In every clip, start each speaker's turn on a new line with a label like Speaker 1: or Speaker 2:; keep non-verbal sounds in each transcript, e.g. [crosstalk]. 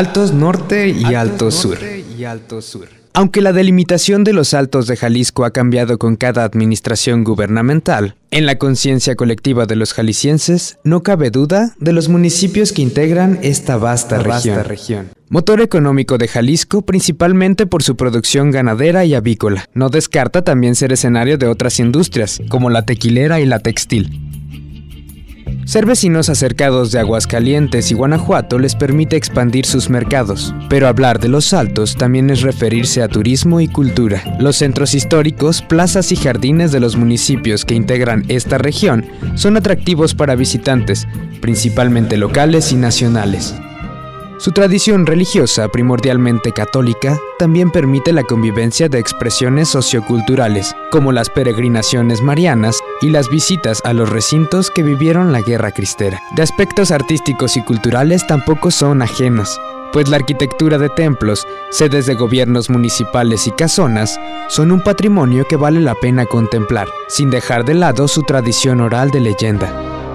Speaker 1: Altos Norte y Altos Sur. Aunque la delimitación de los altos de Jalisco ha cambiado con cada administración gubernamental, en la conciencia colectiva de los jaliscienses no cabe duda de los municipios que integran esta vasta, región. Motor económico de Jalisco principalmente por su producción ganadera y avícola. No descarta también ser escenario de otras industrias, como la tequilera y la textil. Ser vecinos acercados de Aguascalientes y Guanajuato les permite expandir sus mercados, pero hablar de los altos también es referirse a turismo y cultura. Los centros históricos, plazas y jardines de los municipios que integran esta región son atractivos para visitantes, principalmente locales y nacionales. Su tradición religiosa, primordialmente católica, también permite la convivencia de expresiones socioculturales, como las peregrinaciones marianas y las visitas a los recintos que vivieron la Guerra Cristera. De aspectos artísticos y culturales tampoco son ajenos, pues la arquitectura de templos, sedes de gobiernos municipales y casonas son un patrimonio que vale la pena contemplar, sin dejar de lado su tradición oral de leyenda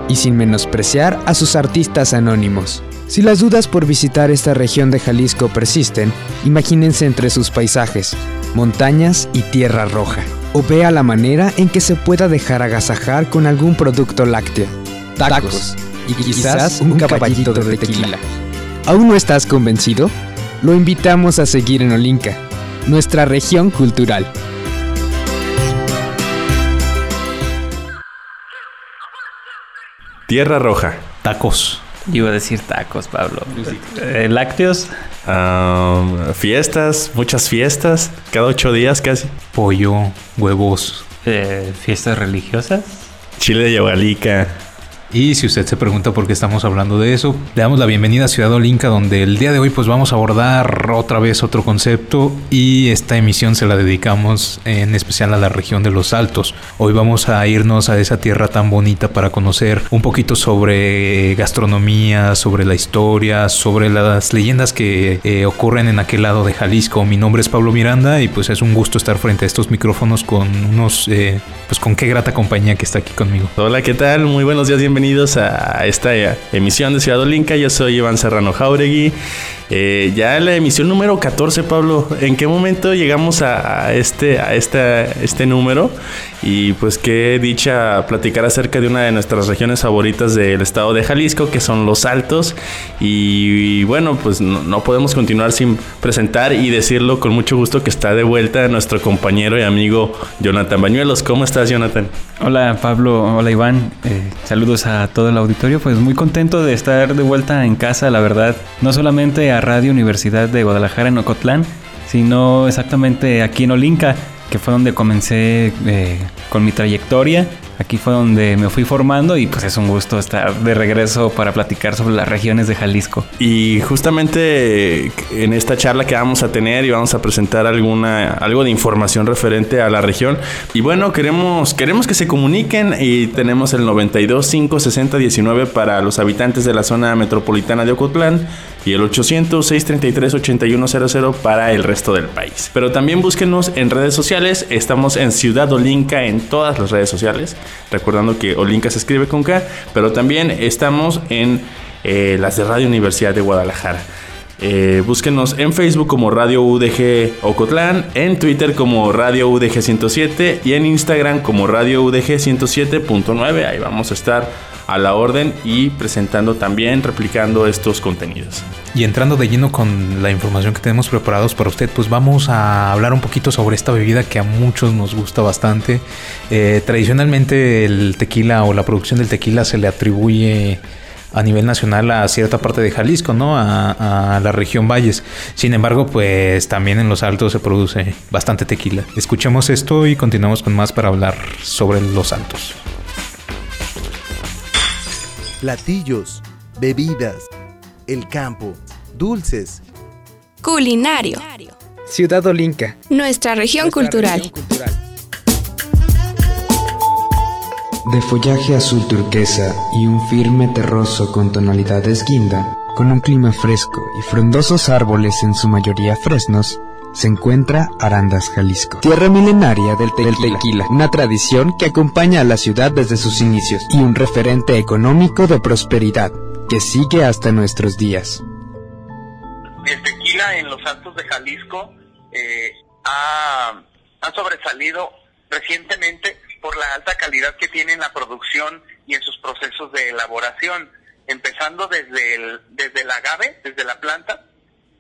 Speaker 1: y sin menospreciar a sus artistas anónimos. Si las dudas por visitar esta región de Jalisco persisten, imagínense entre sus paisajes, montañas y tierra roja, o vea la manera en que se pueda dejar agasajar con algún producto lácteo, tacos y quizás un caballito de tequila. ¿Aún no estás convencido? Lo invitamos a seguir en Olinca, nuestra región cultural.
Speaker 2: Tierra Roja.
Speaker 3: Tacos.
Speaker 4: Iba a decir tacos, Pablo. Eh, lácteos,
Speaker 2: Am, fiestas, muchas fiestas. Cada ocho días casi.
Speaker 3: Pollo. Huevos.
Speaker 4: eh, fiestas religiosas.
Speaker 2: Chile de Yabalica.
Speaker 3: Y si usted se pregunta por qué estamos hablando de eso, le damos la bienvenida a Ciudad Olinca, donde el día de hoy pues vamos a abordar otra vez otro concepto y esta emisión se la dedicamos en especial a la región de los Altos. Hoy vamos a irnos a esa tierra tan bonita para conocer un poquito sobre gastronomía, sobre la historia, sobre las leyendas que eh, ocurren en aquel lado de Jalisco. Mi nombre es Pablo Miranda y pues es un gusto estar frente a estos micrófonos con unos, eh, pues con qué grata compañía que está aquí conmigo.
Speaker 2: Hola, ¿qué tal? Muy buenos días, bienvenidos a esta eh, emisión de Ciudad Olinca. Yo soy Iván Serrano Jauregui. Eh, ya la emisión número 14, Pablo. ¿En qué momento llegamos a, este, a esta, este número? Y pues qué dicha platicar acerca de una de nuestras regiones favoritas del estado de Jalisco, que son los Altos. Y, bueno, pues no, no podemos continuar sin presentar y decirlo con mucho gusto que está de vuelta nuestro compañero y amigo Jonathan Bañuelos. ¿Cómo estás, Jonathan?
Speaker 4: Hola Pablo, hola Iván. Eh, saludos a todo el auditorio. Pues muy contento de estar de vuelta en casa, la verdad. No solamente a Radio Universidad de Guadalajara en Ocotlán, sino exactamente aquí en Olinca, que fue donde comencé eh, con mi trayectoria. Aquí fue donde me fui formando y pues es un gusto estar de regreso para platicar sobre las regiones de Jalisco.
Speaker 2: Y justamente en esta charla que vamos a tener y vamos a presentar alguna algo de información referente a la región. Y bueno, queremos queremos que se comuniquen y tenemos el 92 560 19 para los habitantes de la zona metropolitana de Ocotlán y el 800 633 8100 para el resto del país. Pero también búsquenos en redes sociales, estamos en Ciudad Olinca en todas las redes sociales, recordando que Olinca se escribe con K, pero también estamos en eh, las de Radio Universidad de Guadalajara. Eh, búsquenos en Facebook como Radio UDG Ocotlán, en Twitter como Radio UDG 107 y en Instagram como Radio UDG 107.9. Ahí vamos a estar a la orden y presentando también, replicando estos contenidos.
Speaker 3: Y entrando de lleno con la información que tenemos preparados para usted, pues vamos a hablar un poquito sobre esta bebida que a muchos nos gusta bastante. Eh, tradicionalmente el tequila o la producción del tequila se le atribuye a nivel nacional a cierta parte de Jalisco, ¿no? A, a, la región Valles. Sin embargo, pues también en los altos se produce bastante tequila. Escuchemos esto y continuamos con más para hablar sobre los altos.
Speaker 5: Platillos, bebidas, el campo, dulces,
Speaker 6: culinario.
Speaker 1: Ciudad Olinca.
Speaker 6: Nuestra región cultural.
Speaker 1: De follaje azul turquesa y un firme terroso con tonalidades guinda, con un clima fresco y frondosos árboles en su mayoría fresnos, se encuentra Arandas, Jalisco, tierra milenaria del tequila, una tradición que acompaña a la ciudad desde sus inicios y un referente económico de prosperidad que sigue hasta nuestros días.
Speaker 7: El tequila en los Altos de Jalisco eh, ha, ha sobresalido recientemente por la alta calidad que tiene en la producción y en sus procesos de elaboración, empezando desde el, desde el agave, desde la planta,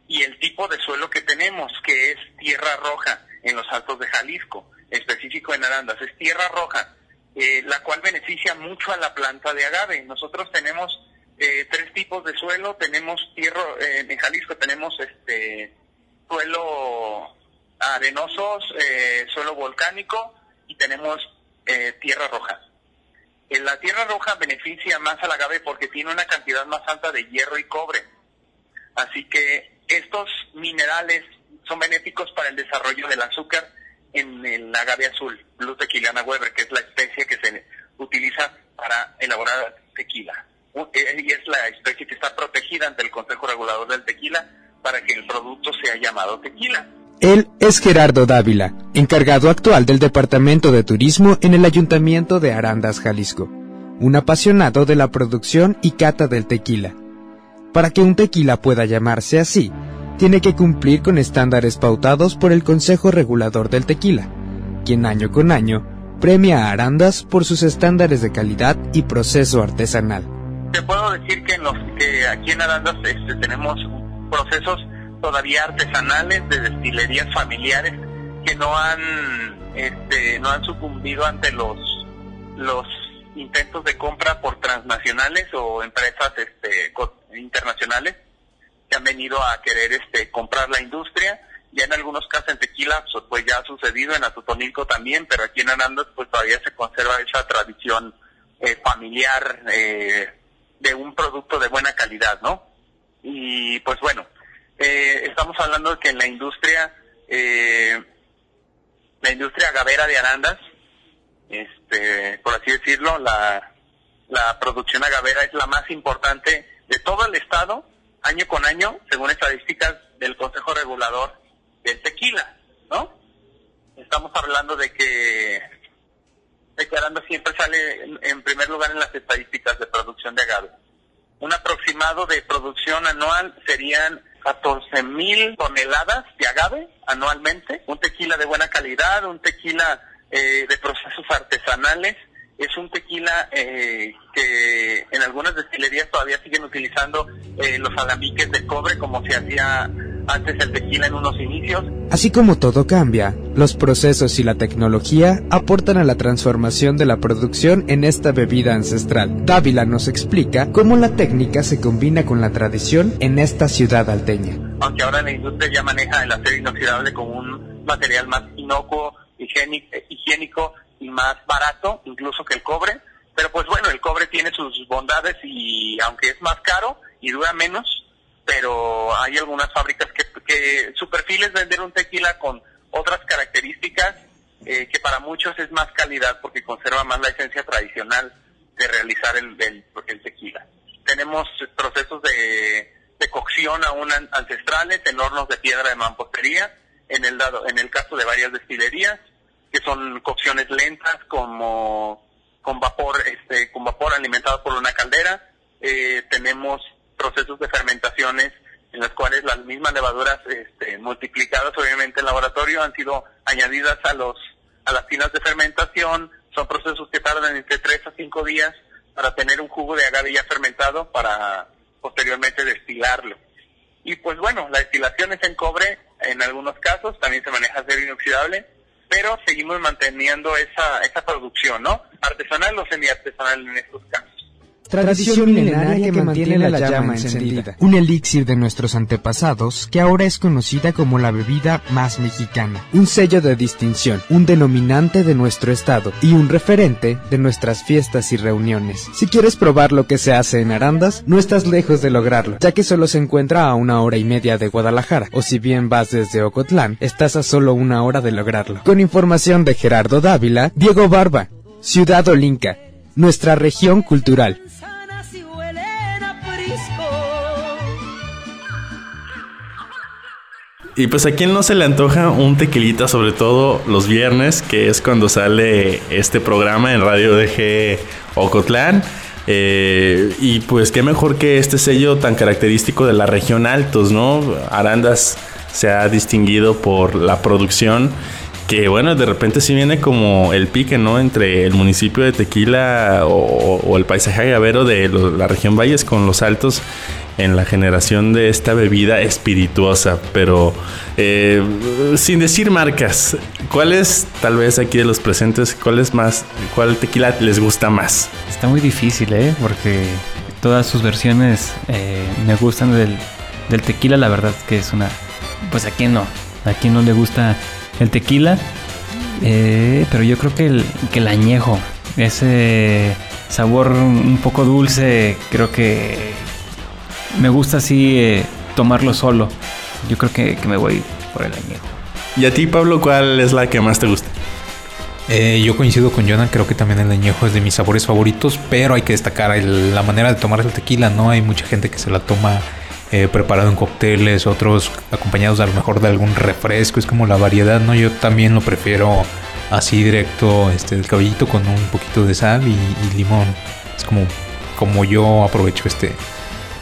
Speaker 7: y el tipo de suelo que tenemos, que es tierra roja en los altos de Jalisco, específico en Arandas, es tierra roja, eh, la cual beneficia mucho a la planta de agave. Nosotros tenemos eh, tres tipos de suelo, tenemos tierra, eh, en Jalisco tenemos este suelo arenoso, suelo volcánico y tenemos eh, tierra roja. En la tierra roja beneficia más al agave porque tiene una cantidad más alta de hierro y cobre. Así que estos minerales son benéficos para el desarrollo del azúcar en el agave azul, Blue Tequilana Weber, que es la especie que se utiliza para elaborar tequila. Eh, y es la especie que está protegida ante el Consejo Regulador del Tequila para que el producto sea llamado tequila.
Speaker 1: Él es Gerardo Dávila, encargado actual del Departamento de Turismo en el Ayuntamiento de Arandas, Jalisco, un apasionado de la producción y cata del tequila. Para que un tequila pueda llamarse así, tiene que cumplir con estándares pautados por el Consejo Regulador del Tequila, quien año con año premia a Arandas por sus estándares de calidad y proceso artesanal.
Speaker 7: Te puedo decir que, en los, que aquí en Arandas este, tenemos procesos todavía artesanales de destilerías familiares que no han este, no han sucumbido ante los los intentos de compra por transnacionales o empresas este, internacionales que han venido a querer este comprar la industria. Ya en algunos casos en tequila pues, pues ya ha sucedido en Atotonilco también pero aquí en Arandas pues todavía se conserva esa tradición eh, familiar eh, de un producto de buena calidad no y pues bueno eh, estamos hablando de que en la industria, eh, la industria agavera de Arandas, este, por así decirlo, la, la producción agavera es la más importante de todo el estado, año con año, según estadísticas del Consejo Regulador del Tequila, ¿no? Estamos hablando de que, de que Arandas siempre sale en primer lugar en las estadísticas de producción de agave. Un aproximado de producción anual serían 14 mil toneladas de agave anualmente, un tequila de buena calidad, un tequila eh, de procesos artesanales, es un tequila eh, que en algunas destilerías todavía siguen utilizando eh, los alambiques de cobre como se hacía antes el tequila en unos inicios.
Speaker 1: Así como todo cambia, los procesos y la tecnología aportan a la transformación de la producción en esta bebida ancestral. Dávila nos explica cómo la técnica se combina con la tradición en esta ciudad alteña.
Speaker 7: Aunque ahora la industria ya maneja el acero inoxidable como un material más inocuo, higiénico y más barato, incluso que el cobre, pero pues bueno, el cobre tiene sus bondades y aunque es más caro y dura menos, pero hay algunas fábricas que, que su perfil es vender un tequila con otras características eh, que para muchos es más calidad porque conserva más la esencia tradicional de realizar el, el, tequila. Tenemos procesos de, de, cocción aún ancestrales en hornos de piedra de mampostería, en el, dado, en el caso de varias destilerías, que son cocciones lentas como con vapor, este, con vapor alimentado por una caldera. Eh, tenemos procesos de fermentaciones en las cuales las mismas levaduras este, multiplicadas obviamente en laboratorio han sido añadidas a los a las tinas de fermentación. Son procesos que tardan entre 3 a 5 días para tener un jugo de agave ya fermentado para posteriormente destilarlo. Y pues bueno la destilación es en cobre en algunos casos también se maneja acero inoxidable pero seguimos manteniendo esa esa producción no artesanal o semi artesanal en estos casos
Speaker 1: Tradición milenaria que mantiene la llama encendida. Un elixir de nuestros antepasados que ahora es conocida como la bebida más mexicana. Un sello de distinción, un denominante de nuestro estado y un referente de nuestras fiestas y reuniones. Si quieres probar lo que se hace en Arandas, no estás lejos de lograrlo, ya que solo se encuentra a una hora y media de Guadalajara, o si bien vas desde Ocotlán, estás a solo una hora de lograrlo. Con información de Gerardo Dávila, Diego Barba, Ciudad Olinca, nuestra región cultural.
Speaker 2: Y pues a quién no se le antoja un tequilita, sobre todo los viernes, que es cuando sale este programa en Radio DG Ocotlán. Eh, y pues qué mejor que este sello tan característico de la región Altos, ¿no? Arandas se ha distinguido por la producción que bueno, de repente sí viene como el pique, ¿no? Entre el municipio de Tequila o, el paisaje agavero de la región Valles con los altos en la generación de esta bebida espirituosa, pero eh, sin decir marcas, ¿cuál es, tal vez aquí de los presentes, cuál es más, cuál tequila les gusta más?
Speaker 4: Está muy difícil, ¿eh? Porque todas sus versiones eh, me gustan del, del tequila, la verdad que es una, pues a quién no, a quién no le gusta el tequila, eh, pero yo creo que el, que el añejo, ese sabor un poco dulce, creo que me gusta así eh, tomarlo solo. Yo creo que, me voy por el añejo.
Speaker 2: ¿Y a ti, Pablo, cuál es la que más te gusta?
Speaker 3: Eh, yo coincido con Jonathan, creo que también el añejo es de mis sabores favoritos, pero hay que destacar la manera de tomar el tequila, ¿no? Hay mucha gente que se la toma eh, preparado en cócteles, otros acompañados a lo mejor de algún refresco, es como la variedad, ¿no? Yo también lo prefiero así directo, este, el cabellito con un poquito de sal y, y limón. Es como, como yo aprovecho este,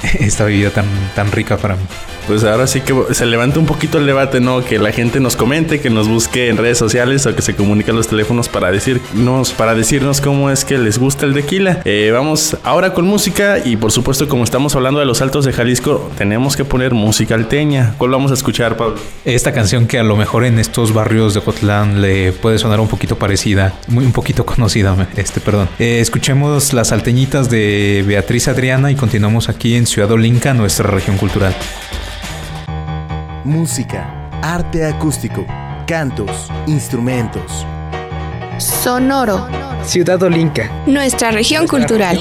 Speaker 3: [laughs] esta bebida tan, tan rica para mí
Speaker 2: pues ahora sí que se levanta un poquito el debate, ¿no? Que la gente nos comente, que nos busque en redes sociales o que se comunique a los teléfonos para decirnos, para decirnos cómo es que les gusta el tequila. Eh, vamos ahora con música y por supuesto como estamos hablando de los altos de Jalisco, tenemos que poner música alteña. ¿Cuál vamos a escuchar, Pablo?
Speaker 3: Esta canción que a lo mejor en estos barrios de Cotlán le puede sonar un poquito parecida, muy un poquito [laughs] conocida, este, perdón. Eh, escuchemos las alteñitas de Beatriz Adriana y continuamos aquí en Ciudad Olinca, nuestra región cultural
Speaker 5: música, arte acústico, cantos, instrumentos.
Speaker 6: Sonoro.
Speaker 1: Ciudad Olinca.
Speaker 6: Nuestra región cultural.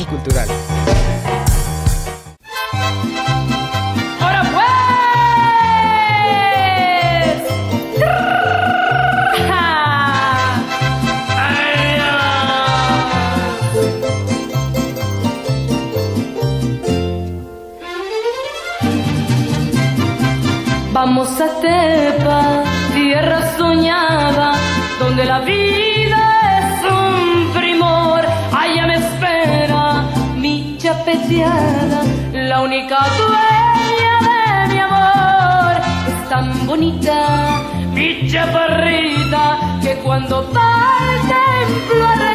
Speaker 8: A Tepa, tierra soñada, donde la vida es un primor. Allá me espera mi chapeteada, la única dueña de mi amor. Es tan bonita mi chaparrita que cuando va al templo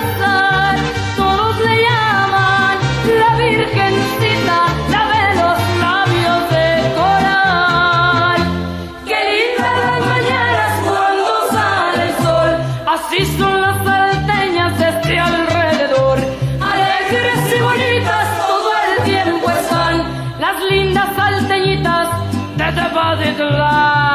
Speaker 8: Tepatitlán. En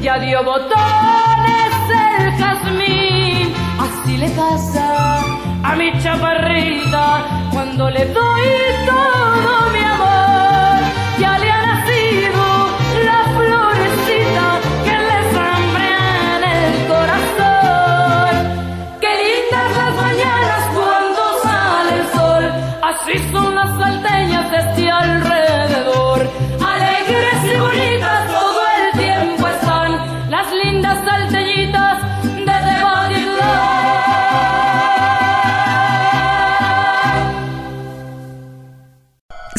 Speaker 8: ya dio botones el jazmín. Así le pasa a mi chaparrita cuando le doy todo mi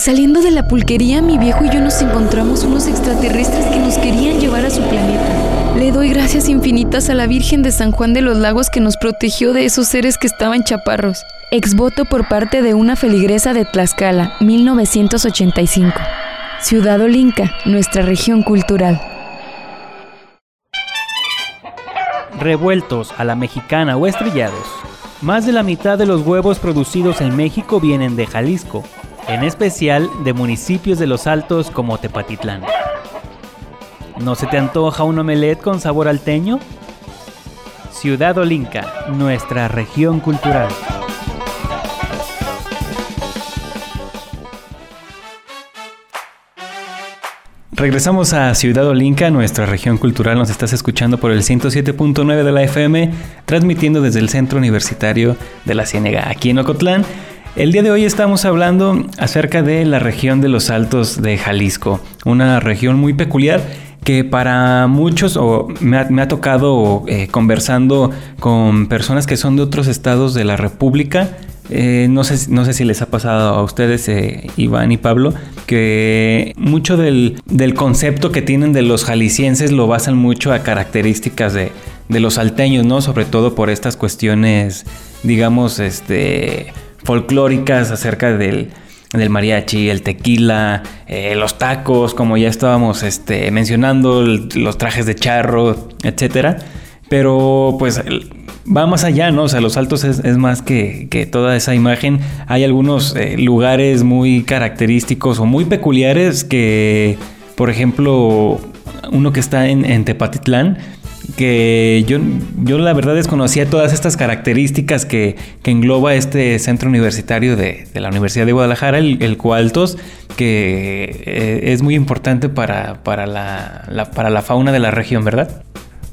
Speaker 9: Saliendo de la pulquería, mi viejo y yo nos encontramos unos extraterrestres que nos querían llevar a su planeta. Le doy gracias infinitas a la Virgen de San Juan de los Lagos que nos protegió de esos seres que estaban chaparros. Exvoto por parte de una feligresa de Tlaxcala, 1985. Ciudad Olinca, nuestra región cultural.
Speaker 10: Revueltos a la mexicana o estrellados. Más de la mitad de los huevos producidos en México vienen de Jalisco, en especial de municipios de los Altos como Tepatitlán. ¿No se te antoja un omelette con sabor alteño? Ciudad Olinca, nuestra región cultural.
Speaker 4: Regresamos a Ciudad Olinca, nuestra región cultural. Nos estás escuchando por el 107.9 de la FM, transmitiendo desde el Centro Universitario de la Ciénega, aquí en Ocotlán. El día de hoy estamos hablando acerca de la región de los Altos de Jalisco, una región muy peculiar que para muchos, o me ha, tocado eh, conversando con personas que son de otros estados de la República, eh, no, sé, no sé si les ha pasado a ustedes, eh, Iván y Pablo, que mucho del, concepto que tienen de los jaliscienses lo basan mucho a características de, los salteños, ¿no? Sobre todo por estas cuestiones, digamos, este, folclóricas acerca del, mariachi, el tequila, eh, los tacos, como ya estábamos este, mencionando, los trajes de charro, etcétera. Pero pues va más allá, ¿no? O sea, Los Altos es, más que, toda esa imagen. Hay algunos eh, lugares muy característicos o muy peculiares que, por ejemplo, uno que está en, Tepatitlán, que yo, yo la verdad desconocía todas estas características que, engloba este centro universitario de, la Universidad de Guadalajara, el, el Coaltos, que eh, es muy importante para, para, la, para la fauna de la región, ¿verdad?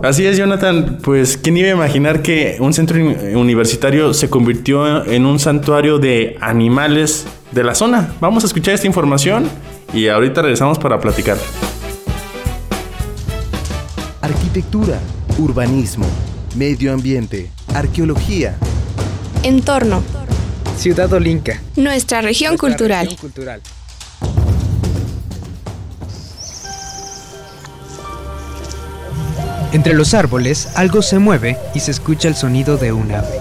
Speaker 2: Así es, Jonathan. Pues, ¿quién iba a imaginar que un centro universitario se convirtió en un santuario de animales de la zona? Vamos a escuchar esta información y ahorita regresamos para platicar.
Speaker 5: Arquitectura, urbanismo, medio ambiente, arqueología.
Speaker 6: Entorno.
Speaker 1: Ciudad Olinca.
Speaker 6: Nuestra región cultural.
Speaker 1: Entre los árboles algo se mueve y se escucha el sonido de un ave.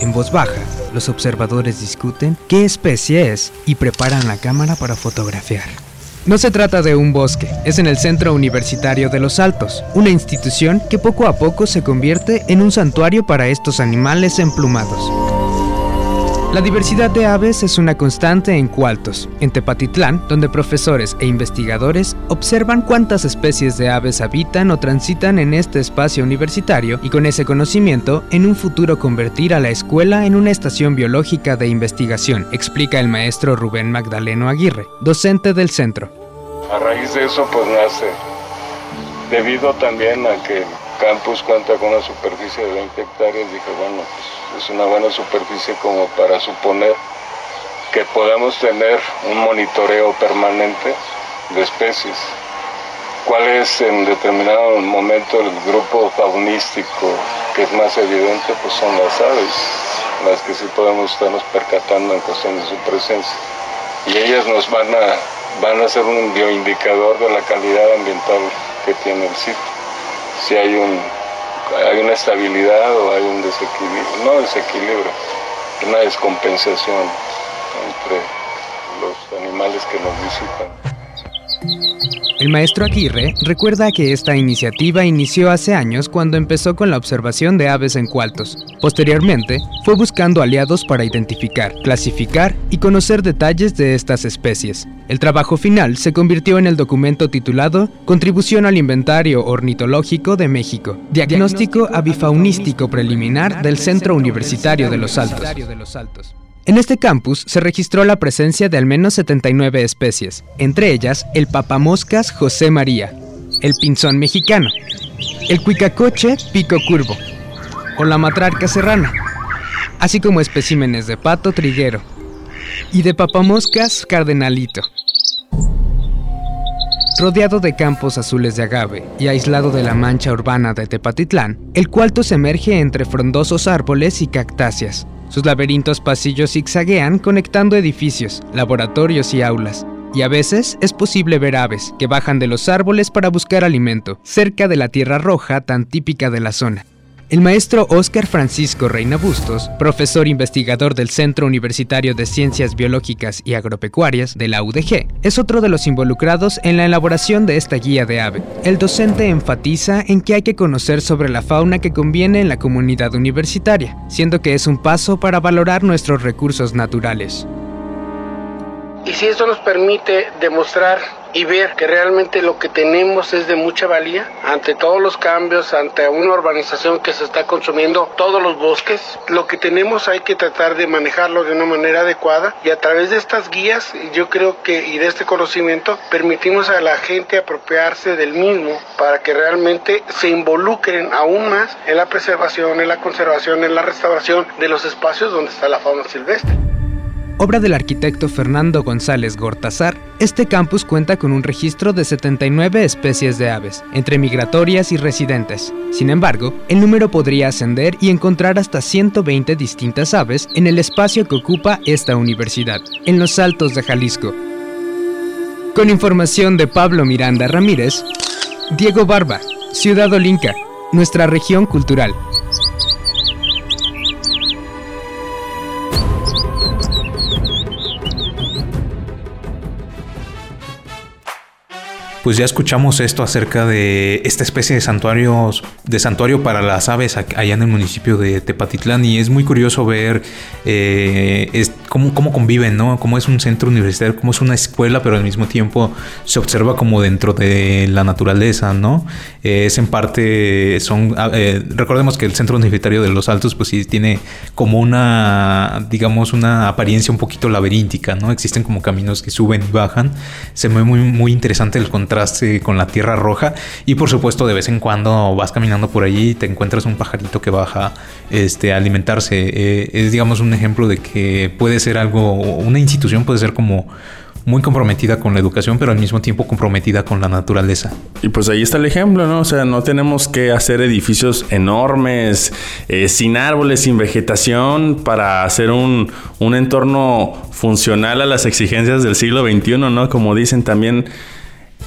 Speaker 1: En voz baja, los observadores discuten qué especie es y preparan la cámara para fotografiar. No se trata de un bosque, es en el Centro Universitario de los Altos, una institución que poco a poco se convierte en un santuario para estos animales emplumados. La diversidad de aves es una constante en Cualtos, en Tepatitlán, donde profesores e investigadores observan cuántas especies de aves habitan o transitan en este espacio universitario y con ese conocimiento en un futuro convertir a la escuela en una estación biológica de investigación, explica el maestro Rubén Magdaleno Aguirre, docente del centro.
Speaker 11: A raíz de eso pues nace, debido también a que campus cuenta con una superficie de 20 hectáreas, dije bueno pues es una buena superficie como para suponer que podamos tener un monitoreo permanente de especies. ¿Cuál es en determinado momento el grupo faunístico que es más evidente? Pues son las aves, las que sí podemos estarnos percatando en cuestión de su presencia. Y ellas nos van a, van a ser un bioindicador de la calidad ambiental que tiene el sitio. Si hay un hay una estabilidad o hay un desequilibrio, no desequilibrio, una descompensación entre los animales que nos visitan.
Speaker 1: El maestro Aguirre recuerda que esta iniciativa inició hace años cuando empezó con la observación de aves en cualtos. Posteriormente, fue buscando aliados para identificar, clasificar y conocer detalles de estas especies. El trabajo final se convirtió en el documento titulado Contribución al Inventario Ornitológico de México, Diagnóstico Avifaunístico Preliminar del Centro Universitario de los Altos. En este campus se registró la presencia de al menos 79 especies, entre ellas el papamoscas José María, el pinzón mexicano, el cuicacoche pico curvo o la matrarca serrana, así como especímenes de pato triguero y de papamoscas cardenalito. Rodeado de campos azules de agave y aislado de la mancha urbana de Tepatitlán, el cuarto se emerge entre frondosos árboles y cactáceas, Sus laberintos pasillos zigzaguean conectando edificios, laboratorios y aulas. Y a veces es posible ver aves que bajan de los árboles para buscar alimento, cerca de la tierra roja tan típica de la zona. El maestro Óscar Francisco Reina Bustos, profesor investigador del Centro Universitario de Ciencias Biológicas y Agropecuarias de la UDG, es otro de los involucrados en la elaboración de esta guía de ave. El docente enfatiza en que hay que conocer sobre la fauna que conviene en la comunidad universitaria, siendo que es un paso para valorar nuestros recursos naturales.
Speaker 12: Y si esto nos permite demostrar y ver que realmente lo que tenemos es de mucha valía ante todos los cambios, ante una urbanización que se está consumiendo todos los bosques, lo que tenemos hay que tratar de manejarlo de una manera adecuada y a través de estas guías yo creo que y de este conocimiento permitimos a la gente apropiarse del mismo para que realmente se involucren aún más en la preservación, en la conservación, en la restauración de los espacios donde está la fauna silvestre.
Speaker 1: Obra del arquitecto Fernando González Gortazar, este campus cuenta con un registro de 79 especies de aves, entre migratorias y residentes. Sin embargo, el número podría ascender y encontrar hasta 120 distintas aves en el espacio que ocupa esta universidad, en los Altos de Jalisco. Con información de Pablo Miranda Ramírez, Diego Barba, Ciudad Olinca, nuestra región cultural.
Speaker 3: Pues ya escuchamos esto acerca de esta especie de santuarios, de santuario para las aves allá en el municipio de Tepatitlán y es muy curioso ver eh, cómo, cómo, conviven, ¿no? Cómo es un centro universitario, cómo es una escuela, pero al mismo tiempo se observa como dentro de la naturaleza, ¿no? Es en parte, son, ah, eh, recordemos que el centro universitario de Los Altos, pues sí tiene como una, digamos, una apariencia un poquito laberíntica, ¿no? Existen como caminos que suben y bajan. Se ve muy, muy interesante el con la tierra roja y por supuesto de vez en cuando vas caminando por allí y te encuentras un pajarito que baja este, a alimentarse. Eh, es digamos un ejemplo de que puede ser algo, una institución puede ser como muy comprometida con la educación, pero al mismo tiempo comprometida con la naturaleza.
Speaker 2: Y pues ahí está el ejemplo, ¿no? O sea, no tenemos que hacer edificios enormes, eh, sin árboles, sin vegetación, para hacer un, un entorno funcional a las exigencias del siglo XXI, ¿no? Como dicen también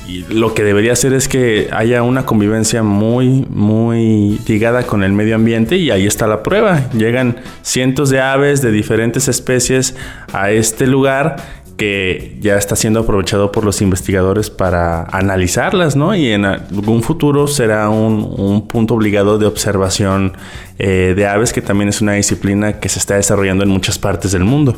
Speaker 2: y lo que debería hacer es que haya una convivencia muy, muy ligada con el medio ambiente y ahí está la prueba. Llegan cientos de aves de diferentes especies a este lugar que ya está siendo aprovechado por los investigadores para analizarlas, ¿no? Y en algún futuro será un, punto obligado de observación eh, de aves, que también es una disciplina que se está desarrollando en muchas partes del mundo.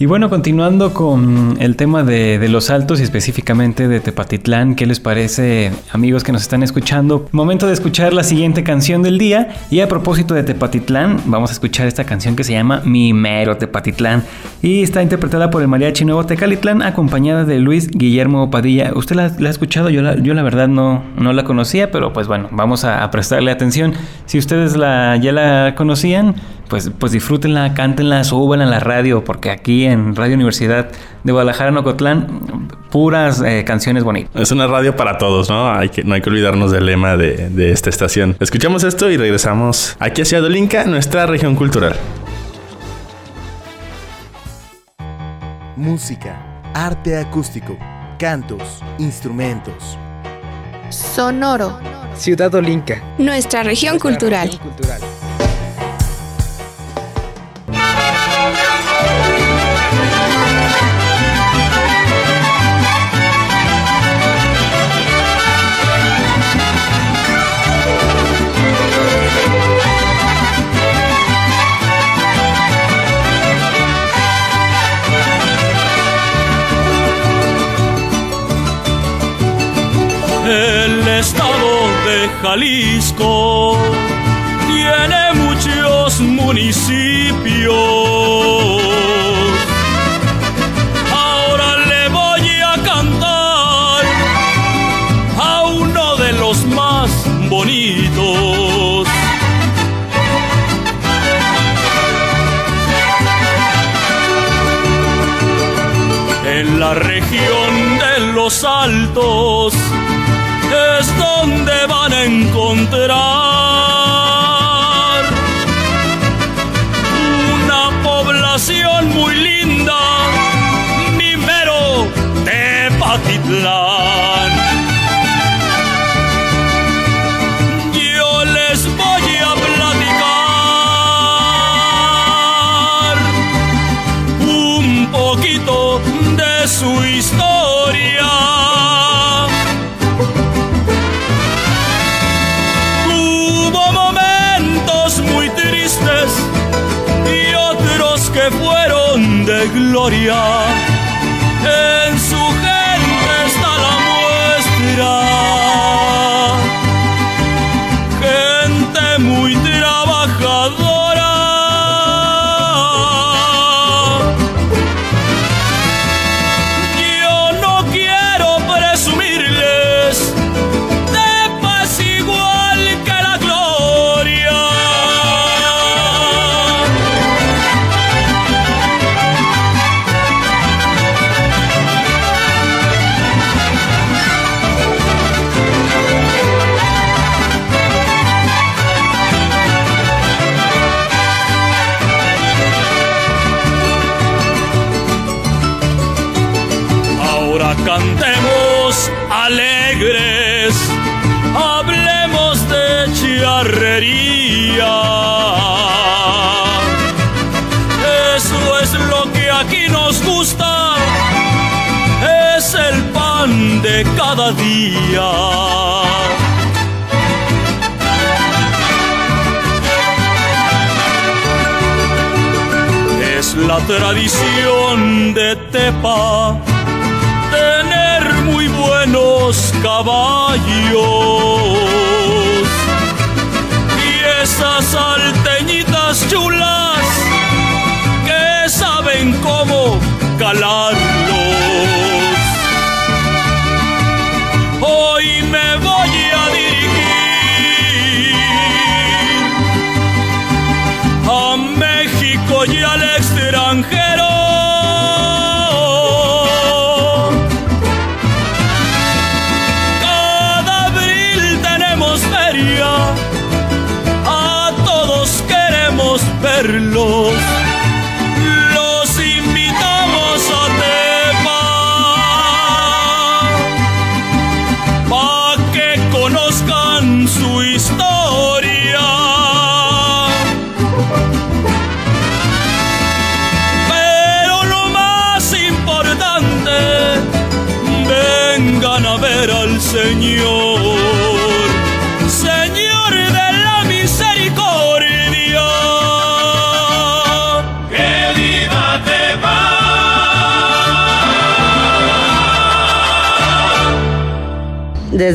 Speaker 4: Y bueno, continuando con el tema de, los altos y específicamente de Tepatitlán, ¿qué les parece amigos que nos están escuchando? Momento de escuchar la siguiente canción del día y a propósito de Tepatitlán, vamos a escuchar esta canción que se llama Mi Mero Tepatitlán y está interpretada por el mariachi Nuevo Tecalitlán acompañada de Luis Guillermo Padilla. ¿Usted la, ha escuchado? Yo la, yo la verdad no, no la conocía, pero pues bueno, vamos a, prestarle atención. Si ustedes la, ya la conocían, pues, pues disfrútenla, cántenla, súbanla en la radio, porque aquí en Radio Universidad de Guadalajara, Nocotlán, puras eh, canciones bonitas.
Speaker 2: Es una radio para todos, ¿no? Hay que, no hay que olvidarnos del lema de, de esta estación. Escuchamos esto y regresamos aquí hacia Dolinca, nuestra región cultural.
Speaker 5: Música, arte acústico, cantos, instrumentos.
Speaker 6: Sonoro.
Speaker 1: Ciudad Olinca.
Speaker 6: Nuestra región cultural.
Speaker 13: Jalisco tiene muchos municipios. Los altos es donde van a encontrar gloria. De cada día. Es la tradición de Tepa tener muy buenos caballos y esas salteñitas chulas que saben cómo calarlos.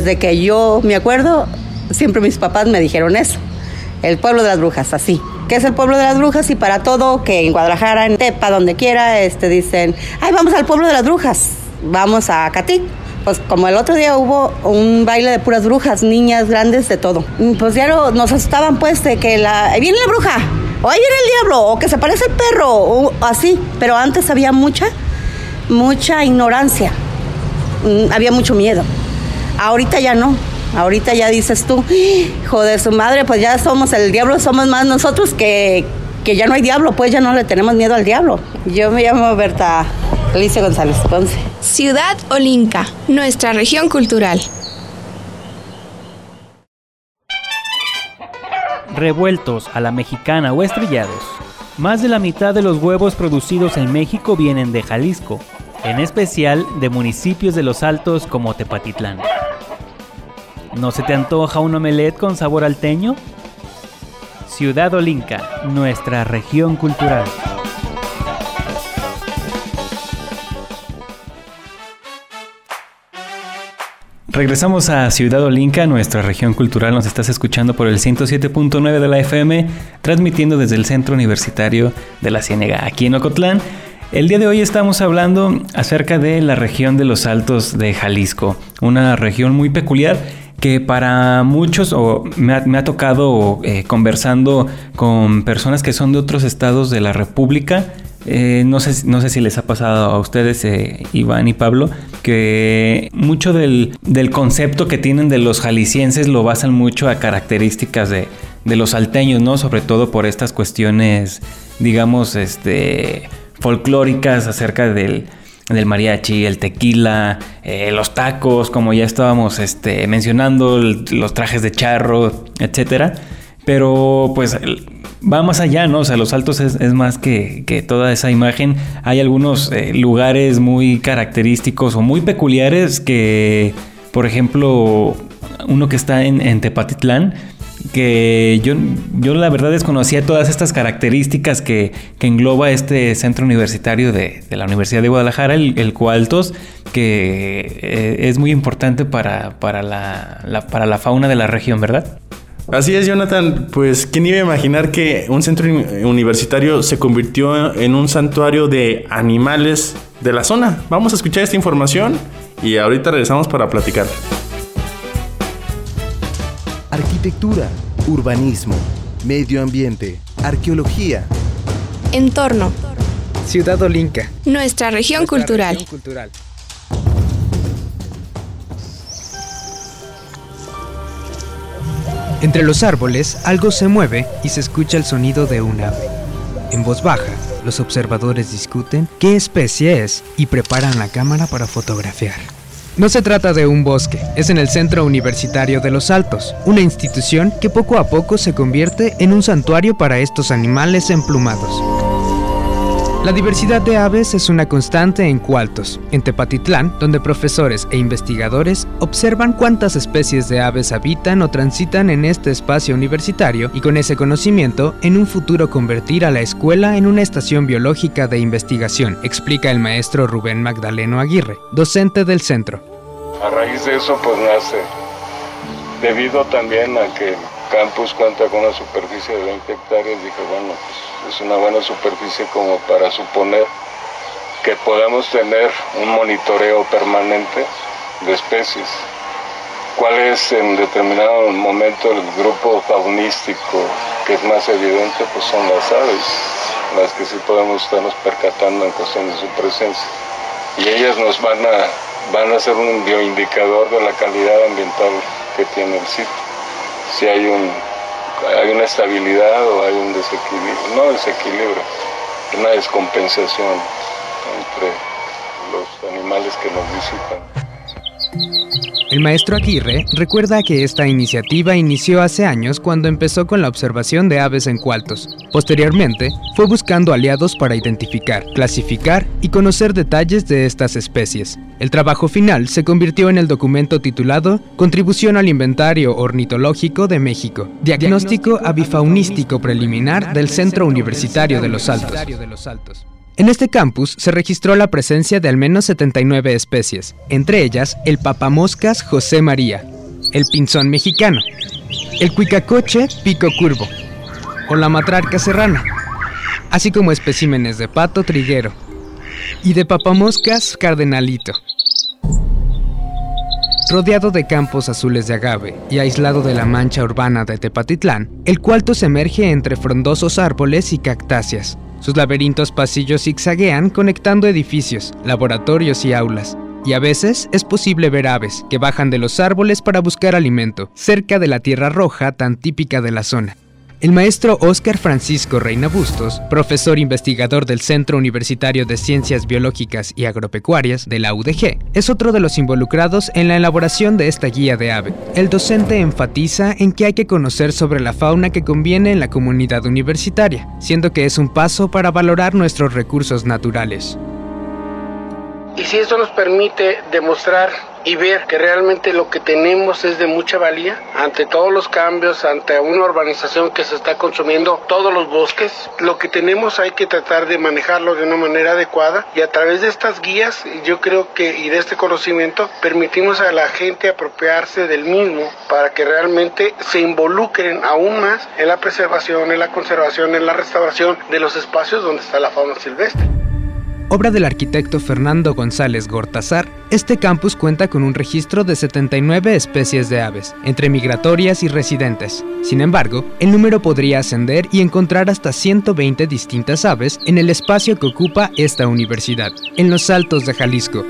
Speaker 14: Desde que yo me acuerdo, siempre mis papás me dijeron eso. El pueblo de las brujas, así. ¿Qué es el pueblo de las brujas? Y para todo, que en Guadalajara, en Tepa, donde quiera, este, dicen, ay, vamos al pueblo de las brujas, vamos a Catic. Pues como el otro día hubo un baile de puras brujas, niñas grandes, de todo. Mm, Pues ya nos asustaban pues de que la, viene la bruja, o ahí viene el diablo, o que se parece el perro, o así. Pero antes había mucha, mucha ignorancia, Mm, había mucho miedo. Ahorita ya no. Ahorita ya dices tú, hijo de su madre, pues ya somos el diablo, somos más nosotros que, que ya no hay diablo, pues ya no le tenemos miedo al diablo. Yo me llamo Berta Alicia González Ponce.
Speaker 6: Ciudad Olinca, nuestra región cultural.
Speaker 10: Revueltos a la mexicana o estrellados. Más de la mitad de los huevos producidos en México vienen de Jalisco, en especial de municipios de los Altos como Tepatitlán. ¿No se te antoja un omelette con sabor alteño? Ciudad Olinca, nuestra región cultural.
Speaker 4: Regresamos a Ciudad Olinca, nuestra región cultural. Nos estás escuchando por el 107.9 de la FM, transmitiendo desde el Centro Universitario de la Ciénega, aquí en Ocotlán. El día de hoy estamos hablando acerca de la región de los Altos de Jalisco, una región muy peculiar que para muchos, o me ha, me ha tocado eh, conversando con personas que son de otros estados de la República, eh, no, sé, no sé si les ha pasado a ustedes, eh, Iván y Pablo, que mucho del, del, concepto que tienen de los jaliscienses lo basan mucho a características de, de los salteños, ¿no? Sobre todo por estas cuestiones, digamos, este, folclóricas acerca del, del mariachi, el tequila, eh, los tacos, como ya estábamos este, mencionando, los trajes de charro, etcétera. Pero pues va más allá, ¿no? O sea, Los Altos es, es más que, que, toda esa imagen. Hay algunos eh, lugares muy característicos o muy peculiares que, por ejemplo, uno que está en, en Tepatitlán, que yo, yo la verdad desconocía todas estas características que, que engloba este centro universitario de, de, la Universidad de Guadalajara, el, el Coaltos, que eh, es muy importante para, para, la, para la fauna de la región, ¿verdad?
Speaker 2: Así es, Jonathan. Pues, ¿quién iba a imaginar que un centro universitario se convirtió en un santuario de animales de la zona? Vamos a escuchar esta información y ahorita regresamos para platicar.
Speaker 5: Arquitectura, urbanismo, medio ambiente, arqueología.
Speaker 6: Entorno.
Speaker 1: Ciudad Olinca.
Speaker 6: Nuestra región
Speaker 1: Nuestra
Speaker 6: cultural.
Speaker 1: región cultural. Entre los árboles algo se mueve y se escucha el sonido de un ave. En voz baja, los observadores discuten qué especie es y preparan la cámara para fotografiar. No se trata de un bosque, es en el Centro Universitario de los Altos, una institución que poco a poco se convierte en un santuario para estos animales emplumados. La diversidad de aves es una constante en Cualtos, en Tepatitlán, donde profesores e investigadores observan cuántas especies de aves habitan o transitan en este espacio universitario y con ese conocimiento en un futuro convertir a la escuela en una estación biológica de investigación, explica el maestro Rubén Magdaleno Aguirre, docente del centro.
Speaker 11: A raíz de eso pues nace, debido también a que campus cuenta con una superficie de 20 hectáreas, dije bueno pues es una buena superficie como para suponer que podamos tener un monitoreo permanente de especies. ¿Cuál es en determinado momento el grupo faunístico que es más evidente? Pues son las aves, las que sí podemos estarnos percatando en cuestión de su presencia. Y ellas nos van a, van a ser un bioindicador de la calidad ambiental que tiene el sitio. Si hay un hay una estabilidad o hay un desequilibrio, no desequilibrio, una descompensación entre los animales que nos visitan.
Speaker 1: El maestro Aguirre recuerda que esta iniciativa inició hace años cuando empezó con la observación de aves en cualtos. Posteriormente, fue buscando aliados para identificar, clasificar y conocer detalles de estas especies. El trabajo final se convirtió en el documento titulado Contribución al Inventario Ornitológico de México, Diagnóstico Avifaunístico Preliminar del Centro Universitario de los Altos. En este campus se registró la presencia de al menos 79 especies, entre ellas el papamoscas José María, el pinzón mexicano, el cuicacoche pico curvo o la matrarca serrana, así como especímenes de pato triguero y de papamoscas cardenalito. Rodeado de campos azules de agave y aislado de la mancha urbana de Tepatitlán, el cualto se emerge entre frondosos árboles y cactáceas. Sus laberintos pasillos zigzaguean conectando edificios, laboratorios y aulas. Y a veces es posible ver aves que bajan de los árboles para buscar alimento, cerca de la tierra roja tan típica de la zona. El maestro Óscar Francisco Reina Bustos, profesor investigador del Centro Universitario de Ciencias Biológicas y Agropecuarias de la UDG, es otro de los involucrados en la elaboración de esta guía de ave. El docente enfatiza en que hay que conocer sobre la fauna que conviene en la comunidad universitaria, siendo que es un paso para valorar nuestros recursos naturales.
Speaker 12: Y si esto nos permite demostrar y ver que realmente lo que tenemos es de mucha valía ante todos los cambios, ante una urbanización que se está consumiendo todos los bosques, lo que tenemos hay que tratar de manejarlo de una manera adecuada y a través de estas guías yo creo que y de este conocimiento permitimos a la gente apropiarse del mismo para que realmente se involucren aún más en la preservación, en la conservación, en la restauración de los espacios donde está la fauna silvestre.
Speaker 1: Obra del arquitecto Fernando González Gortazar, este campus cuenta con un registro de 79 especies de aves, entre migratorias y residentes. Sin embargo, el número podría ascender y encontrar hasta 120 distintas aves en el espacio que ocupa esta universidad, en los Altos de Jalisco.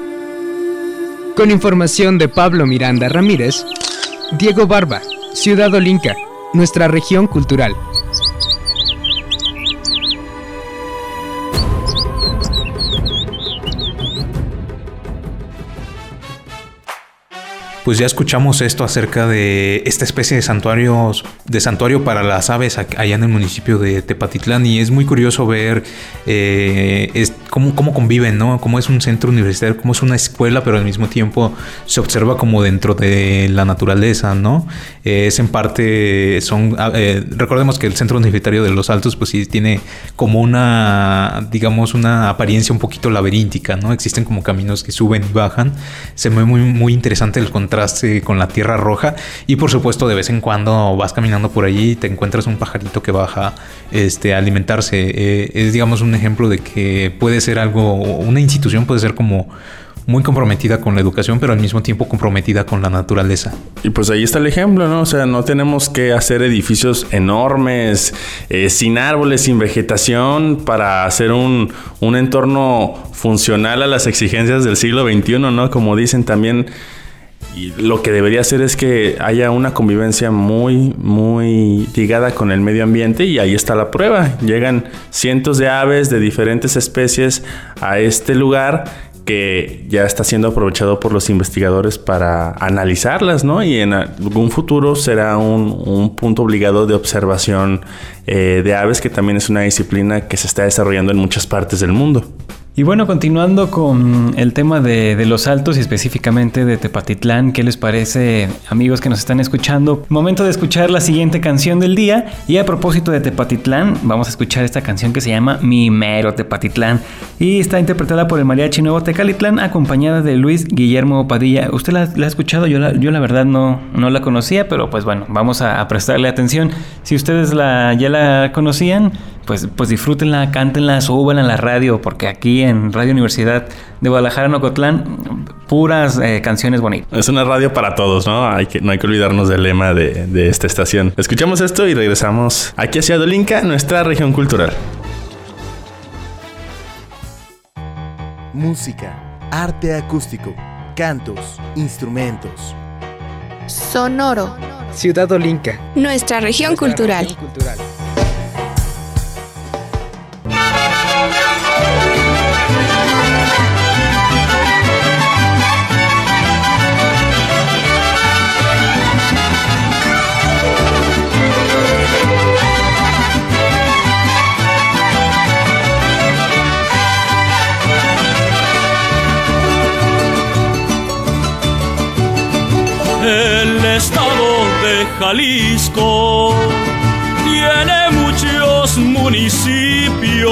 Speaker 1: Con información de Pablo Miranda Ramírez, Diego Barba, Ciudad Olinca, nuestra región cultural.
Speaker 3: Pues ya escuchamos esto acerca de esta especie de santuarios, de santuario para las aves allá en el municipio de Tepatitlán y es muy curioso ver eh, cómo, conviven, ¿no? Cómo es un centro universitario, cómo es una escuela, pero al mismo tiempo se observa como dentro de la naturaleza, ¿no? Eh, es en parte, ah, eh, recordemos que el centro universitario de Los Altos, pues sí tiene como una, digamos, una apariencia un poquito laberíntica, ¿no? Existen como caminos que suben y bajan. Se ve muy, interesante el con la tierra roja y por supuesto de vez en cuando vas caminando por allí y te encuentras un pajarito que baja este, a alimentarse. Eh, es digamos un ejemplo de que puede ser algo, una institución puede ser como muy comprometida con la educación, pero al mismo tiempo comprometida con la naturaleza.
Speaker 2: Y pues ahí está el ejemplo, ¿no? O sea, no tenemos que hacer edificios enormes, eh, sin árboles, sin vegetación, para hacer un, un entorno funcional a las exigencias del siglo XXI, ¿no? Como dicen también. Y lo que debería hacer es que haya una convivencia muy, muy ligada con el medio ambiente y ahí está la prueba. Llegan cientos de aves de diferentes especies a este lugar que ya está siendo aprovechado por los investigadores para analizarlas, ¿no? Y en algún futuro será un, punto obligado de observación eh, de aves, que también es una disciplina que se está desarrollando en muchas partes del mundo.
Speaker 4: Y bueno, continuando con el tema de, los altos y específicamente de Tepatitlán, ¿qué les parece amigos que nos están escuchando? Momento de escuchar la siguiente canción del día y a propósito de Tepatitlán, vamos a escuchar esta canción que se llama Mi Mero Tepatitlán y está interpretada por el mariachi Nuevo Tecalitlán acompañada de Luis Guillermo Padilla. ¿Usted la, ha escuchado? Yo la, yo la verdad no, no la conocía, pero pues bueno, vamos a, prestarle atención. Si ustedes la, ya la conocían, pues, pues disfrútenla, cántenla, súbanla en la radio, porque aquí en Radio Universidad de Guadalajara, Nocotlán, puras eh, canciones bonitas.
Speaker 2: Es una radio para todos, ¿no? Hay que, no hay que olvidarnos del lema de, de esta estación. Escuchamos esto y regresamos aquí hacia Dolinca, nuestra región cultural.
Speaker 5: Música, arte acústico, cantos, instrumentos.
Speaker 6: Sonoro.
Speaker 1: Ciudad Olinca.
Speaker 6: Nuestra región cultural.
Speaker 13: Jalisco tiene muchos municipios.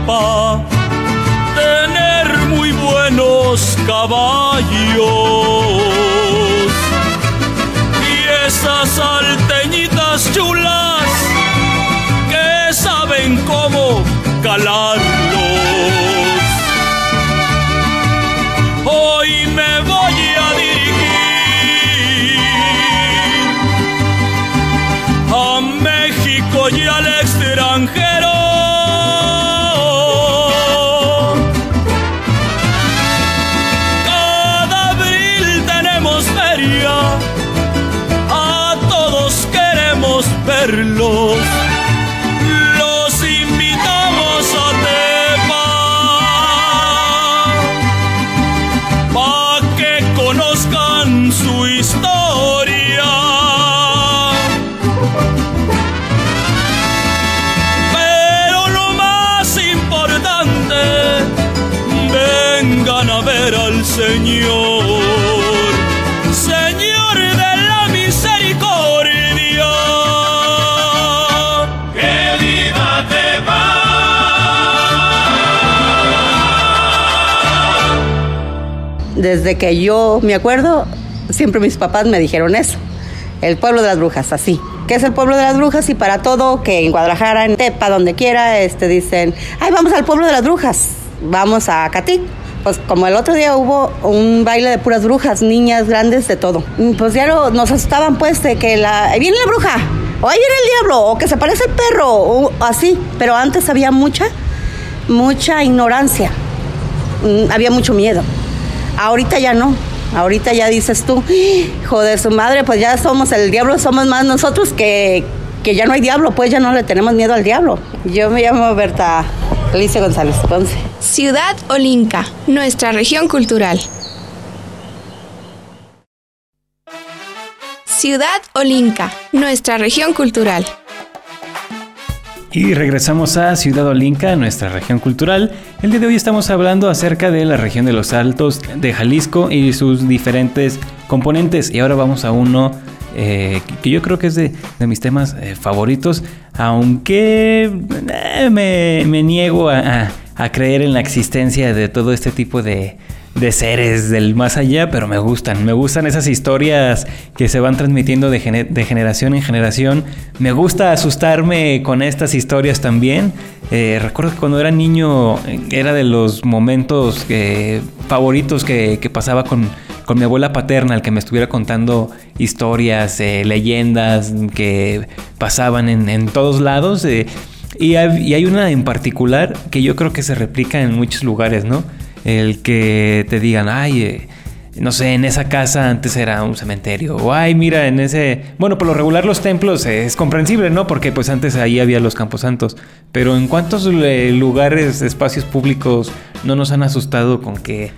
Speaker 13: de Tepa tener muy buenos caballos y esas salteñitas chulas que saben cómo calarlos.
Speaker 14: Desde que yo me acuerdo, siempre mis papás me dijeron eso. El pueblo de las brujas, así. ¿Qué es el pueblo de las brujas? Y para todo, que en Guadalajara, en Tepa, donde quiera, este, dicen, ay, vamos al pueblo de las brujas, vamos a Catic. Pues como el otro día hubo un baile de puras brujas, niñas grandes, de todo. Mm, Pues ya nos asustaban pues de que la, viene la bruja, o ahí viene el diablo, o que se parece el perro, o así. Pero antes había mucha, mucha ignorancia, Mm, había mucho miedo. Ahorita ya no. Ahorita ya dices tú, hijo de su madre, pues ya somos el diablo, somos más nosotros que, que ya no hay diablo, pues ya no le tenemos miedo al diablo. Yo me llamo Berta Alicia González Ponce.
Speaker 6: Ciudad Olinca, nuestra región cultural. Ciudad Olinca, nuestra región cultural.
Speaker 4: Y regresamos a Ciudad Olinca, nuestra región cultural. El día de hoy estamos hablando acerca de la región de los Altos de Jalisco y sus diferentes componentes. Y ahora vamos a uno eh, que yo creo que es de, mis temas eh, favoritos, aunque eh, me, niego a creer en la existencia de todo este tipo de, de seres del más allá, pero me gustan. Me gustan esas historias que se van transmitiendo de, gene- de generación en generación. Me gusta asustarme con estas historias también. Eh, recuerdo que cuando era niño eh, era de los momentos eh, favoritos que, que pasaba con, con mi abuela paterna, el que me estuviera contando historias, eh, leyendas que pasaban en, en todos lados. y, hay, y hay una en particular que yo creo que se replica en muchos lugares, ¿no? El que te digan, ay, eh, no sé, en esa casa antes era un cementerio. O ay, mira, en ese. Bueno, por lo regular los templos es comprensible, ¿no? Porque pues antes ahí había los camposantos. Pero en cuántos eh, lugares, espacios públicos no nos han asustado con que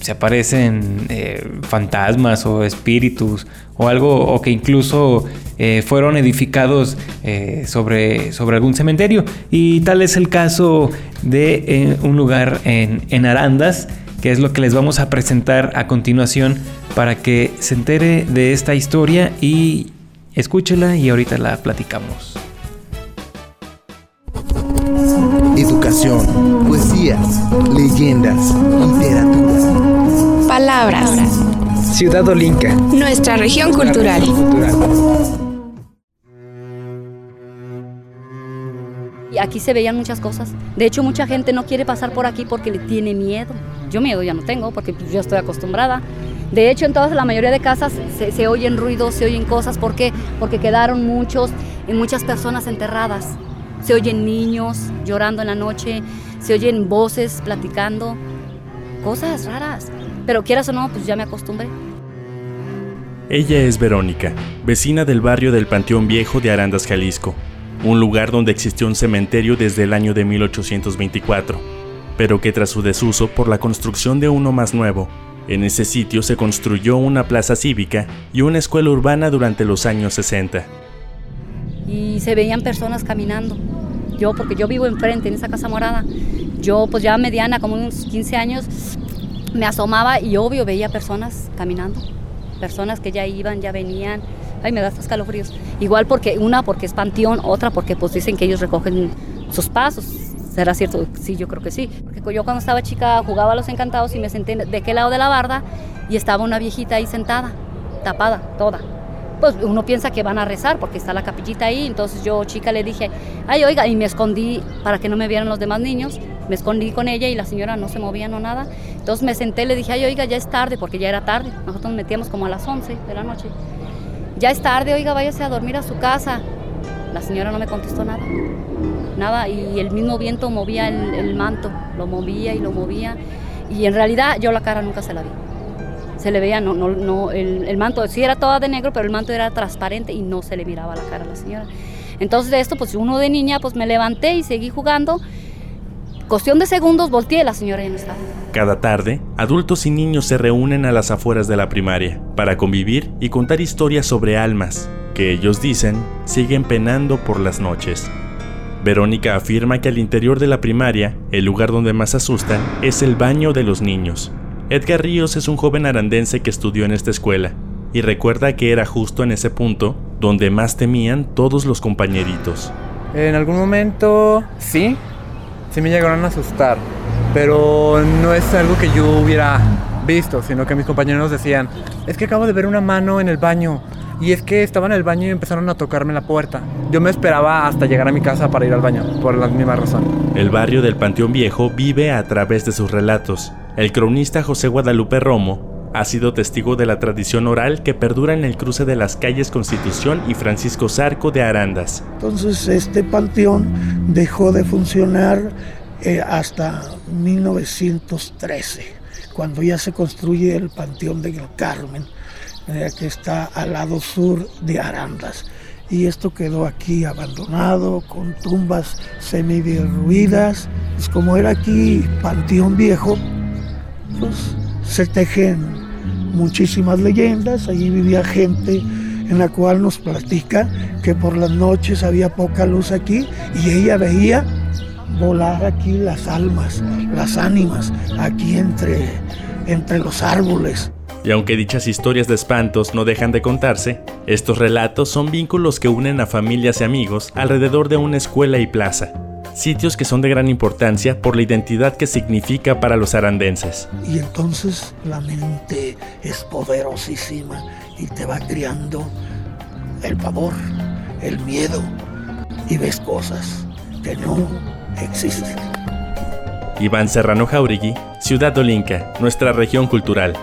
Speaker 4: se, aparecen eh, fantasmas o espíritus o algo, o que incluso eh, fueron edificados sobre, sobre algún cementerio. Y tal es el caso de un lugar en, en Arandas, que es lo que les vamos a presentar a continuación para que se entere de esta historia y escúchela y ahorita la platicamos.
Speaker 5: Educación, poesías, leyendas, literatura.
Speaker 6: Palabras.
Speaker 1: Ciudad Olinca.
Speaker 6: Nuestra región cultural.
Speaker 15: Aquí se veían muchas cosas. De hecho, mucha gente no quiere pasar por aquí porque le tiene miedo. Yo miedo ya no tengo porque pues, yo estoy acostumbrada. De hecho, en todas la mayoría de casas se, se oyen ruidos, se oyen cosas. ¿Por qué? Porque quedaron muchos y muchas personas enterradas. Se oyen niños llorando en la noche, se oyen voces platicando, cosas raras. Pero quieras o no, pues ya me acostumbré.
Speaker 2: Ella es Verónica, vecina del barrio del Panteón Viejo de Arandas, Jalisco, un lugar donde existió un cementerio desde el año de 1824, pero que tras su desuso por la construcción de uno más nuevo, en ese sitio se construyó una plaza cívica y una escuela urbana durante los años 60.
Speaker 15: y se veían personas caminando. Yo, porque yo vivo enfrente, en esa casa morada, yo pues ya mediana, como unos 15 años, me asomaba y obvio veía personas caminando, personas que ya iban, ya venían. Ay, me da hasta escalofríos. Igual porque, una porque es panteón, otra porque pues dicen que ellos recogen sus pasos. ¿Será cierto? Sí, yo creo que sí. Porque yo cuando estaba chica jugaba a los encantados y me senté de qué lado de la barda y estaba una viejita ahí sentada, tapada, toda. Pues uno piensa que van a rezar porque está la capillita ahí. Entonces yo, chica, le dije, ay, oiga, y me escondí para que no me vieran los demás niños. Me escondí con ella y la señora no se movía, no nada. Entonces me senté, le dije, ay, oiga, ya es tarde, porque ya era tarde. Nosotros nos metíamos como a las 11 de la noche. Ya es tarde, oiga, váyase a dormir a su casa. La señora no me contestó nada. Nada, y el mismo viento movía el, manto, lo movía y lo movía. Y en realidad yo la cara nunca se la vi. Se le veía, no, no, no, el, el manto sí era toda de negro, pero el manto era transparente y no se le miraba la cara a la señora. Entonces de esto, pues uno de niña, pues me levanté y seguí jugando. Cuestión de segundos, volteé, la señora ya no estaba.
Speaker 2: Cada tarde, adultos y niños se reúnen a las afueras de la primaria para convivir y contar historias sobre almas que ellos dicen siguen penando por las noches. Verónica afirma que al interior de la primaria, el lugar donde más asustan es el baño de los niños. Edgar Ríos es un joven arandense que estudió en esta escuela y recuerda que era justo en ese punto donde más temían todos los compañeritos.
Speaker 16: En algún momento sí, sí me llegaron a asustar, pero no es algo que yo hubiera visto, sino que mis compañeros decían, es que acabo de ver una mano en el baño. Y es que estaba en el baño y empezaron a tocarme la puerta. Yo me esperaba hasta llegar a mi casa para ir al baño, por la misma razón.
Speaker 2: El barrio del Panteón Viejo vive a través de sus relatos. El cronista José Guadalupe Romo ha sido testigo de la tradición oral que perdura en el cruce de las calles Constitución y Francisco Zarco de Arandas.
Speaker 17: Entonces este panteón dejó de funcionar eh, hasta 1913, cuando ya se construye el Panteón del Carmen, eh, que está al lado sur de Arandas. Y esto quedó aquí abandonado, con tumbas semi-derruidas. Pues como era aquí Panteón Viejo, pues se tejen muchísimas leyendas. Allí vivía gente en la cual nos platica que por las noches había poca luz aquí y ella veía volar aquí las almas, las ánimas, aquí entre, entre los árboles.
Speaker 2: Y aunque dichas historias de espantos no dejan de contarse, estos relatos son vínculos que unen a familias y amigos alrededor de una escuela y plaza, sitios que son de gran importancia por la identidad que significa para los arandenses.
Speaker 17: Y entonces la mente es poderosísima y te va criando el pavor, el miedo y ves cosas que no existen.
Speaker 2: Iván Serrano Jauregui, Ciudad Olinca, nuestra región cultural.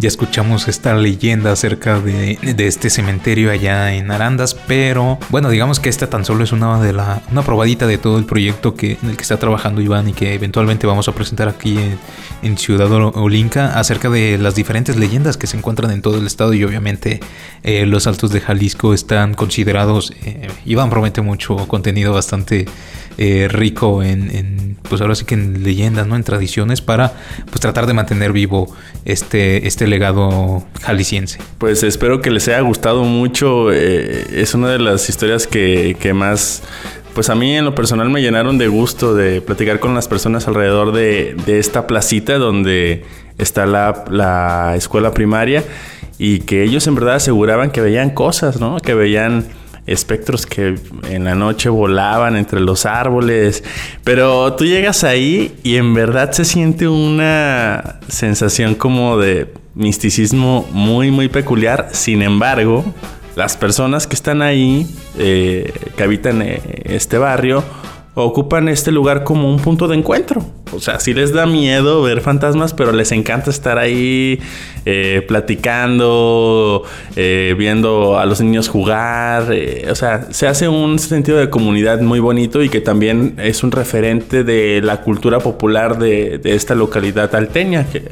Speaker 3: Ya escuchamos esta leyenda acerca de, de, este cementerio allá en Arandas, pero bueno, digamos que esta tan solo es una de la una probadita de todo el proyecto que, en el que está trabajando Iván y que eventualmente vamos a presentar aquí en, Ciudad Olinca acerca de las diferentes leyendas que se encuentran en todo el estado y obviamente eh, los Altos de Jalisco están considerados. Eh, Iván promete mucho contenido bastante eh, rico en, pues ahora sí que en leyendas, ¿no? En tradiciones para pues tratar de mantener vivo este, este legado jalisciense.
Speaker 2: Pues espero que les haya gustado mucho. Eh, es una de las historias que, que más pues a mí en lo personal me llenaron de gusto de platicar con las personas alrededor de, de esta placita donde está la, la, escuela primaria y que ellos en verdad aseguraban que veían cosas, ¿no? Que veían espectros que en la noche volaban entre los árboles, pero tú llegas ahí y en verdad se siente una sensación como de misticismo muy muy peculiar, sin embargo, las personas que están ahí, eh, que habitan eh, este barrio, ocupan este lugar como un punto de encuentro. O sea, sí les da miedo ver fantasmas, pero les encanta estar ahí eh, platicando, eh, viendo a los niños jugar. Eh, o sea, se hace un sentido de comunidad muy bonito y que también es un referente de la cultura popular de, de esta localidad alteña, que,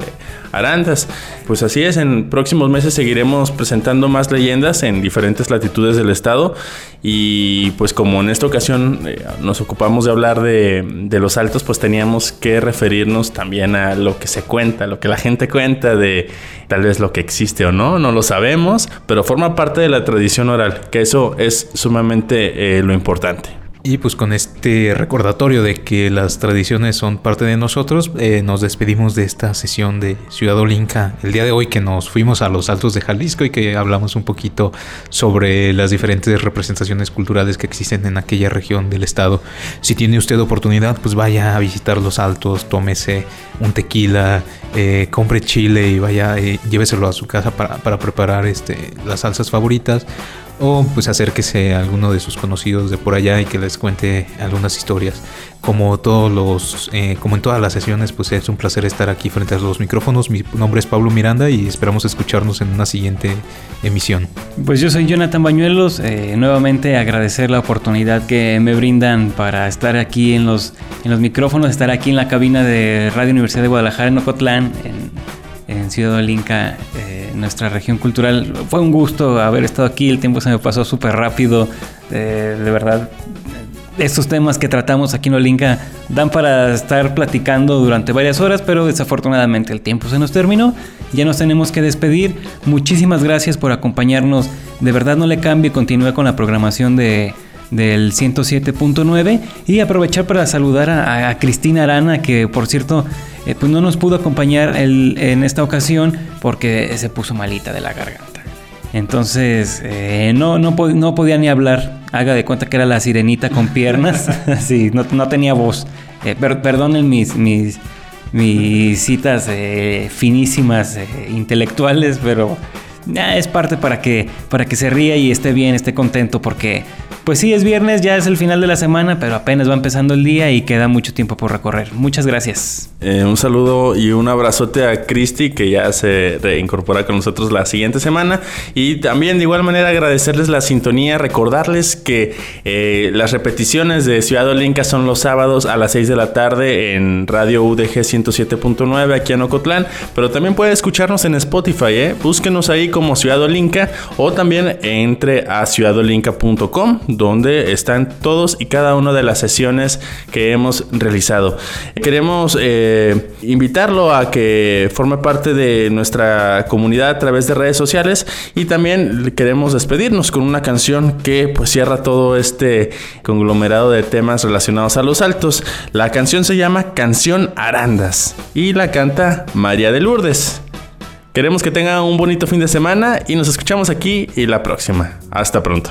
Speaker 2: Arandas. Pues así es, en próximos meses seguiremos presentando más leyendas en diferentes latitudes del estado y pues como en esta ocasión nos ocupamos de hablar de, los altos, pues teníamos que que referirnos también a lo que se cuenta, lo que la gente cuenta de tal vez lo que existe o no, no lo sabemos, pero forma parte de la tradición oral, que eso es sumamente eh, lo importante.
Speaker 3: Y pues con este recordatorio de que las tradiciones son parte de nosotros, eh, nos despedimos de esta sesión de Ciudad Olinca el día de hoy que nos fuimos a los Altos de Jalisco y que hablamos un poquito sobre las diferentes representaciones culturales que existen en aquella región del estado. Si tiene usted oportunidad, pues vaya a visitar los Altos, tómese un tequila, eh, compre chile y vaya, eh, lléveselo a su casa para, para preparar este, las salsas favoritas o pues acérquese a alguno de sus conocidos de por allá y que les cuente algunas historias. Como todos los, eh, como en todas las sesiones, pues es un placer estar aquí frente a los micrófonos. Mi nombre es Pablo Miranda y esperamos escucharnos en una siguiente emisión.
Speaker 4: Pues yo soy Jonathan Bañuelos. Eh, nuevamente agradecer la oportunidad que me brindan para estar aquí en los, en los micrófonos, estar aquí en la cabina de Radio Universidad de Guadalajara en Ocotlán, en Ciudad Olinca. Eh, nuestra región cultural. Fue un gusto haber estado aquí, el tiempo se me pasó súper rápido, eh, de verdad. Estos temas que tratamos aquí en Olinka dan para estar platicando durante varias horas, pero desafortunadamente el tiempo se nos terminó. Ya nos tenemos que despedir. Muchísimas gracias por acompañarnos. De verdad no le cambie, continúe con la programación de, del 107.9 y aprovechar para saludar a, Cristina Arana, que por cierto eh, pues no nos pudo acompañar en esta ocasión porque se puso malita de la garganta. Entonces eh, no, no, no, podía ni hablar. Haga de cuenta que era la sirenita con piernas. [laughs] [laughs] sí, no, no, tenía voz. Eh, perdonen mis, mis, mis citas finísimas intelectuales, pero es parte para que, para que se ría y esté bien, esté contento, porque pues sí, es viernes, ya es el final de la semana, pero apenas va empezando el día y queda mucho tiempo por recorrer. Muchas gracias.
Speaker 2: Eh, un saludo y un abrazote a Cristi, que ya se reincorpora con nosotros la siguiente semana. Y también de igual manera agradecerles la sintonía, recordarles que eh, las repeticiones de Ciudad Olinca son los sábados a las 6 de la tarde en Radio UDG 107.9 aquí en Ocotlán, pero también puede escucharnos en Spotify, ¿eh? búsquenos ahí como Ciudad Olinca o también entre a ciudadolinca.com donde están todos y cada una de las sesiones que hemos realizado. Queremos eh, invitarlo a que forme parte de nuestra comunidad a través de redes sociales y también queremos despedirnos con una canción que pues cierra todo este conglomerado de temas relacionados a los altos. La canción se llama Canción Arandas y la canta María de Lourdes. Queremos que tenga un bonito fin de semana y nos escuchamos aquí y la próxima. Hasta pronto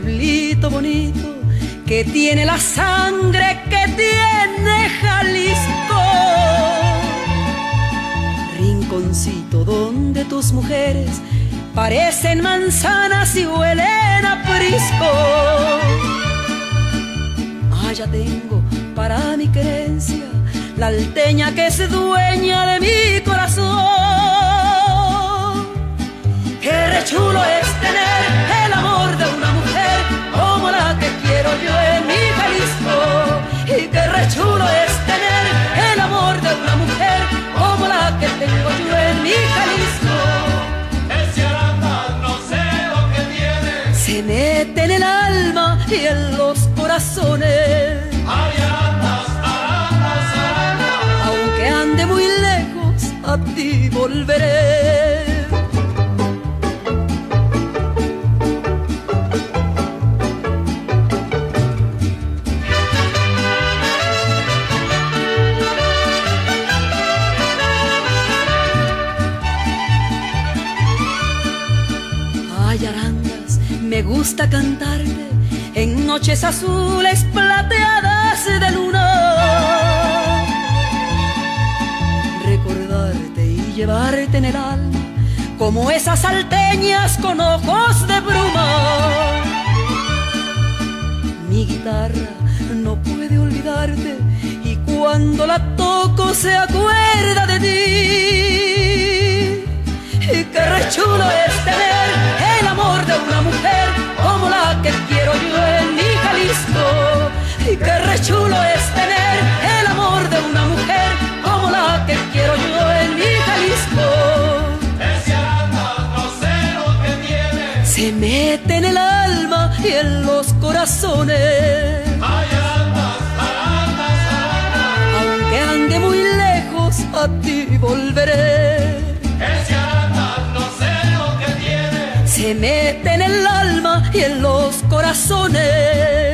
Speaker 18: pueblito bonito, que tiene la sangre que tiene Jalisco. Rinconcito donde tus mujeres parecen manzanas y huelen a prisco. Allá tengo para mi querencia la alteña que es dueña de mi corazón. Qué rechulo es quiero yo en mi Jalisco. Y qué rechulo es tener el amor de una mujer como la que tengo yo en mi Jalisco.
Speaker 19: Ese aranda no sé lo que tiene.
Speaker 18: Se mete en el alma y en los corazones.
Speaker 19: Ay, arandas, arandas, arandas.
Speaker 18: Aunque ande muy lejos, a ti volveré. Noches azules plateadas de luna. Recordarte y llevarte en el alma como esas salteñas con ojos de bruma. Mi guitarra no puede olvidarte y cuando la toco se acuerda de ti. Y qué rechulo es tener el amor de una mujer como la que quiero yo en mi Jalisco. chulo es tener el amor de una mujer como la que quiero yo en mi Jalisco.
Speaker 19: Ese arandas no sé lo que tiene.
Speaker 18: Se mete en el alma y en los corazones.
Speaker 19: Ay, arandas, arandas.
Speaker 18: Aunque ande muy lejos, a ti volveré.
Speaker 19: Ese arandas no sé lo que tiene.
Speaker 18: Se mete en el alma y en los corazones.